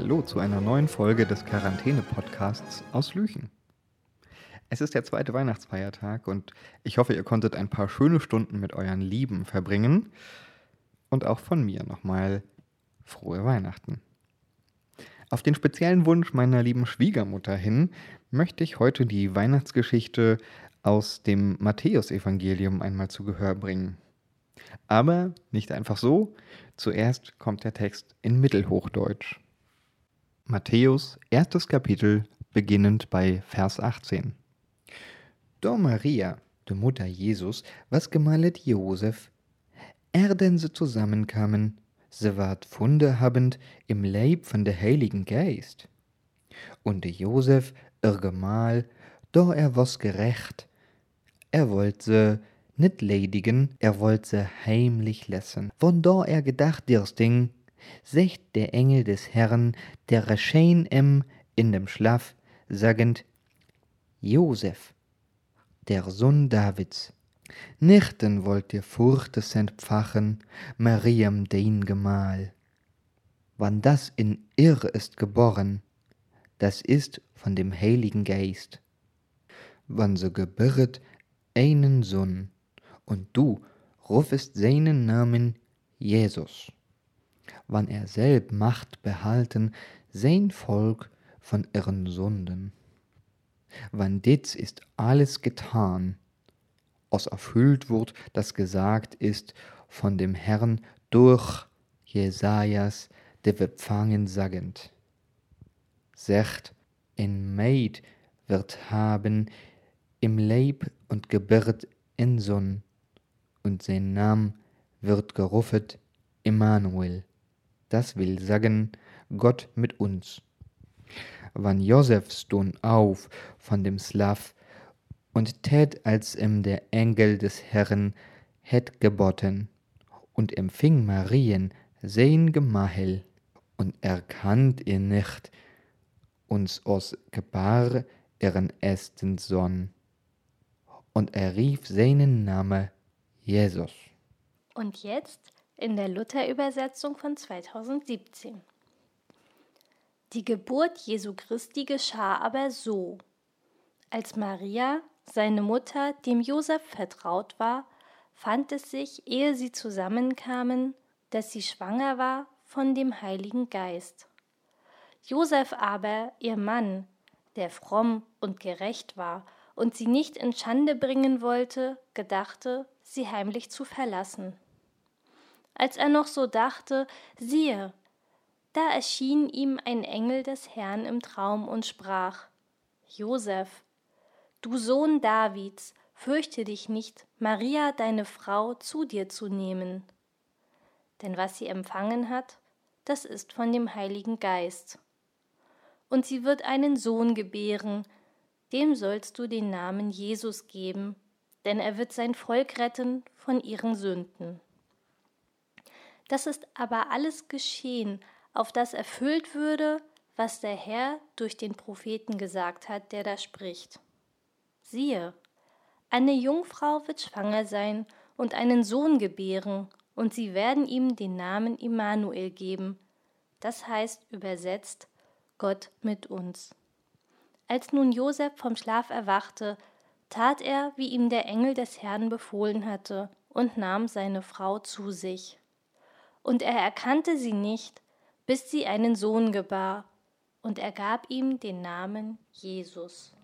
Hallo zu einer neuen Folge des Quarantäne-Podcasts aus Lüchen. Es ist der zweite Weihnachtsfeiertag und ich hoffe, ihr konntet ein paar schöne Stunden mit euren Lieben verbringen. Und auch von mir nochmal frohe Weihnachten. Auf den speziellen Wunsch meiner lieben Schwiegermutter hin möchte ich heute die Weihnachtsgeschichte aus dem Matthäusevangelium einmal zu Gehör bringen. Aber nicht einfach so. Zuerst kommt der Text in Mittelhochdeutsch. Matthäus, erstes Kapitel, beginnend bei Vers 18. Do Maria, de Mutter Jesus, was gemalet Josef, er denn se zusammenkamen, se ward Funde habend im Leib von der Heiligen Geist. Und de Josef, ihr Gemahl, do er was gerecht, er wollt se nit ledigen, er wollt se heimlich lassen. Von da er gedacht dir's Ding, secht der Engel des Herrn, der erschein em in dem Schlaf, sagend, Josef, der Sohn Davids, nichten wollt ihr Furchtes entfachen, Mariam dein Gemahl. Wann das in Irr ist geboren, das ist von dem Heiligen Geist. Wann so gebirret einen Sohn, und du rufest seinen Namen Jesus. Wann er selb Macht behalten, sein Volk von ihren Sünden. Wann ditz ist alles getan, aus erfüllt wird, das gesagt ist von dem Herrn durch Jesajas, der bepfangen sagend. Secht, ein Maid wird haben im Leib und gebirgt in Sonn, und sein Nam wird geruffet Immanuel. Das will sagen, Gott mit uns. Wann Josef stund auf von dem Slav und tät, als ihm der Engel des Herrn hätt geboten, und empfing Marien sein Gemahel, und erkannt ihr nicht, uns aus Gebar ihren ersten Sohn. Und er rief seinen Namen Jesus. Und jetzt in der Luther-Übersetzung von 2017. Die Geburt Jesu Christi geschah aber so. Als Maria, seine Mutter, dem Josef vertraut war, fand es sich, ehe sie zusammenkamen, dass sie schwanger war von dem Heiligen Geist. Josef aber, ihr Mann, der fromm und gerecht war und sie nicht in Schande bringen wollte, gedachte, sie heimlich zu verlassen. Als er noch so dachte, siehe, da erschien ihm ein Engel des Herrn im Traum und sprach Josef, du Sohn Davids, fürchte dich nicht, Maria deine Frau zu dir zu nehmen. Denn was sie empfangen hat, das ist von dem Heiligen Geist. Und sie wird einen Sohn gebären, dem sollst du den Namen Jesus geben, denn er wird sein Volk retten von ihren Sünden. Das ist aber alles geschehen, auf das erfüllt würde, was der Herr durch den Propheten gesagt hat, der da spricht. Siehe, eine Jungfrau wird schwanger sein und einen Sohn gebären, und sie werden ihm den Namen Immanuel geben, das heißt übersetzt Gott mit uns. Als nun Josef vom Schlaf erwachte, tat er, wie ihm der Engel des Herrn befohlen hatte, und nahm seine Frau zu sich. Und er erkannte sie nicht, bis sie einen Sohn gebar, und er gab ihm den Namen Jesus.